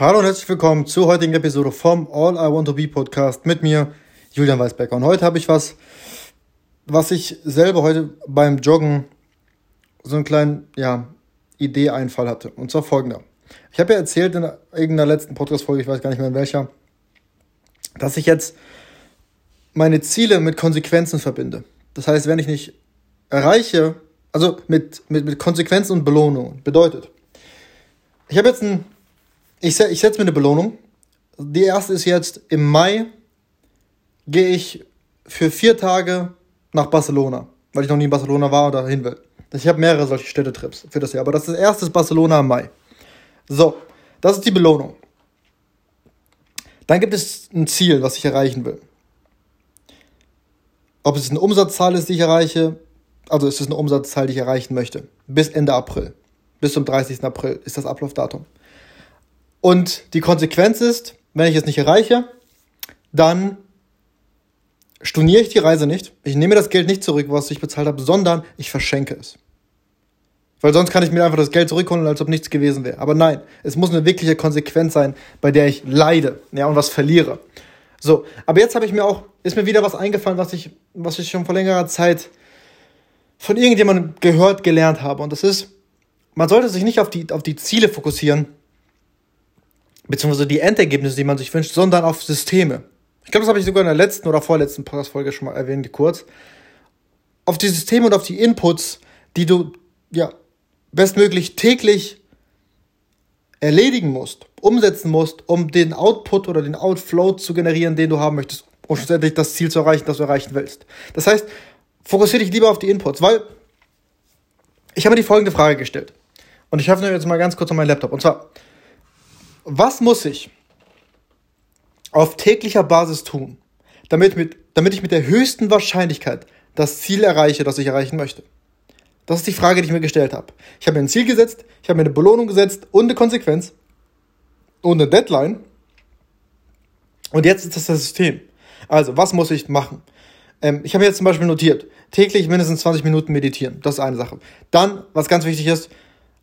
Hallo und herzlich willkommen zur heutigen Episode vom All I Want to Be Podcast mit mir, Julian Weisbecker. Und heute habe ich was, was ich selber heute beim Joggen so einen kleinen, ja, Idee-Einfall hatte. Und zwar folgender. Ich habe ja erzählt in irgendeiner letzten Podcast-Folge, ich weiß gar nicht mehr in welcher, dass ich jetzt meine Ziele mit Konsequenzen verbinde. Das heißt, wenn ich nicht erreiche, also mit, mit, mit Konsequenzen und Belohnungen, bedeutet, ich habe jetzt ein ich, ich setze mir eine Belohnung. Die erste ist jetzt im Mai gehe ich für vier Tage nach Barcelona, weil ich noch nie in Barcelona war oder hin will. Ich habe mehrere solche Städtetrips für das Jahr, aber das ist erstes Barcelona im Mai. So, das ist die Belohnung. Dann gibt es ein Ziel, was ich erreichen will. Ob es eine Umsatzzahl ist, die ich erreiche, also ist es eine Umsatzzahl, die ich erreichen möchte. Bis Ende April. Bis zum 30. April ist das Ablaufdatum. Und die Konsequenz ist, wenn ich es nicht erreiche, dann storniere ich die Reise nicht. Ich nehme das Geld nicht zurück, was ich bezahlt habe, sondern ich verschenke es. Weil sonst kann ich mir einfach das Geld zurückholen, als ob nichts gewesen wäre. Aber nein, es muss eine wirkliche Konsequenz sein, bei der ich leide, ja, und was verliere. So, aber jetzt habe ich mir auch, ist mir wieder was eingefallen, was ich, was ich schon vor längerer Zeit von irgendjemandem gehört, gelernt habe. Und das ist, man sollte sich nicht auf die, auf die Ziele fokussieren, beziehungsweise die Endergebnisse, die man sich wünscht, sondern auf Systeme. Ich glaube, das habe ich sogar in der letzten oder vorletzten Podcast-Folge schon mal erwähnt, kurz. Auf die Systeme und auf die Inputs, die du ja bestmöglich täglich erledigen musst, umsetzen musst, um den Output oder den Outflow zu generieren, den du haben möchtest, um schlussendlich das Ziel zu erreichen, das du erreichen willst. Das heißt, fokussiere dich lieber auf die Inputs, weil ich habe die folgende Frage gestellt. Und ich öffne jetzt mal ganz kurz auf meinen Laptop. Und zwar, was muss ich auf täglicher Basis tun, damit, mit, damit ich mit der höchsten Wahrscheinlichkeit das Ziel erreiche, das ich erreichen möchte? Das ist die Frage, die ich mir gestellt habe. Ich habe mir ein Ziel gesetzt, ich habe mir eine Belohnung gesetzt und eine Konsequenz und eine Deadline. Und jetzt ist das das System. Also, was muss ich machen? Ähm, ich habe jetzt zum Beispiel notiert, täglich mindestens 20 Minuten meditieren. Das ist eine Sache. Dann, was ganz wichtig ist,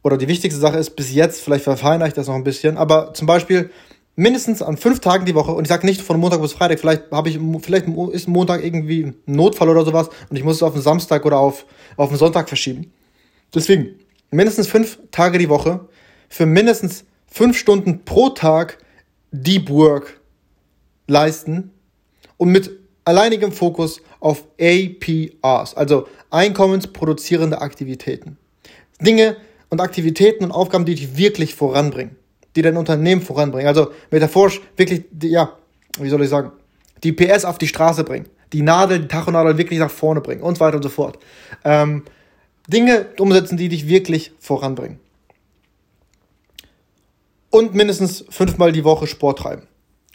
oder die wichtigste Sache ist bis jetzt, vielleicht verfeinere ich das noch ein bisschen, aber zum Beispiel mindestens an fünf Tagen die Woche, und ich sage nicht von Montag bis Freitag, vielleicht habe ich, vielleicht ist Montag irgendwie ein Notfall oder sowas und ich muss es auf den Samstag oder auf, auf den Sonntag verschieben. Deswegen, mindestens fünf Tage die Woche für mindestens fünf Stunden pro Tag Deep Work leisten und mit alleinigem Fokus auf APRs, also einkommensproduzierende Aktivitäten. Dinge, und Aktivitäten und Aufgaben, die dich wirklich voranbringen, die dein Unternehmen voranbringen. Also metaphorisch wirklich, die, ja, wie soll ich sagen, die PS auf die Straße bringen, die Nadel, die Tachonadel wirklich nach vorne bringen und so weiter und so fort. Ähm, Dinge umsetzen, die dich wirklich voranbringen. Und mindestens fünfmal die Woche Sport treiben.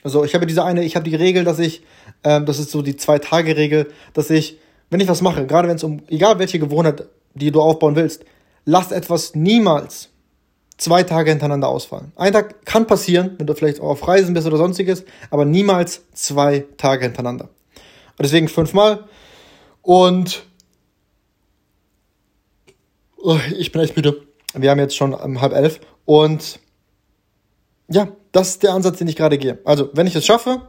Also ich habe diese eine, ich habe die Regel, dass ich, ähm, das ist so die Zwei-Tage-Regel, dass ich, wenn ich was mache, gerade wenn es um, egal welche Gewohnheit, die du aufbauen willst, lasst etwas niemals zwei Tage hintereinander ausfallen. Ein Tag kann passieren, wenn du vielleicht auch auf Reisen bist oder sonstiges, aber niemals zwei Tage hintereinander. Und deswegen fünfmal. Und oh, ich bin echt müde. Wir haben jetzt schon um, halb elf. Und ja, das ist der Ansatz, den ich gerade gehe. Also, wenn ich es schaffe,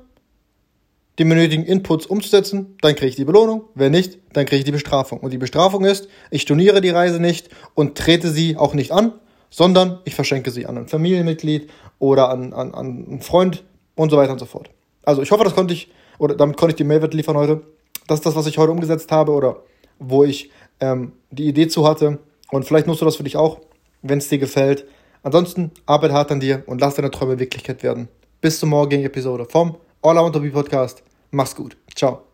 die benötigten Inputs umzusetzen, dann kriege ich die Belohnung. Wenn nicht, dann kriege ich die Bestrafung. Und die Bestrafung ist, ich storniere die Reise nicht und trete sie auch nicht an, sondern ich verschenke sie an ein Familienmitglied oder an, an, an einen Freund und so weiter und so fort. Also ich hoffe, das konnte ich, oder damit konnte ich die Mehrwert liefern heute. Das ist das, was ich heute umgesetzt habe oder wo ich ähm, die Idee zu hatte. Und vielleicht nutzt du das für dich auch, wenn es dir gefällt. Ansonsten arbeite hart an dir und lass deine Träume Wirklichkeit werden. Bis zur morgigen Episode vom All I Want to Be Podcast. Mach's gut. Ciao.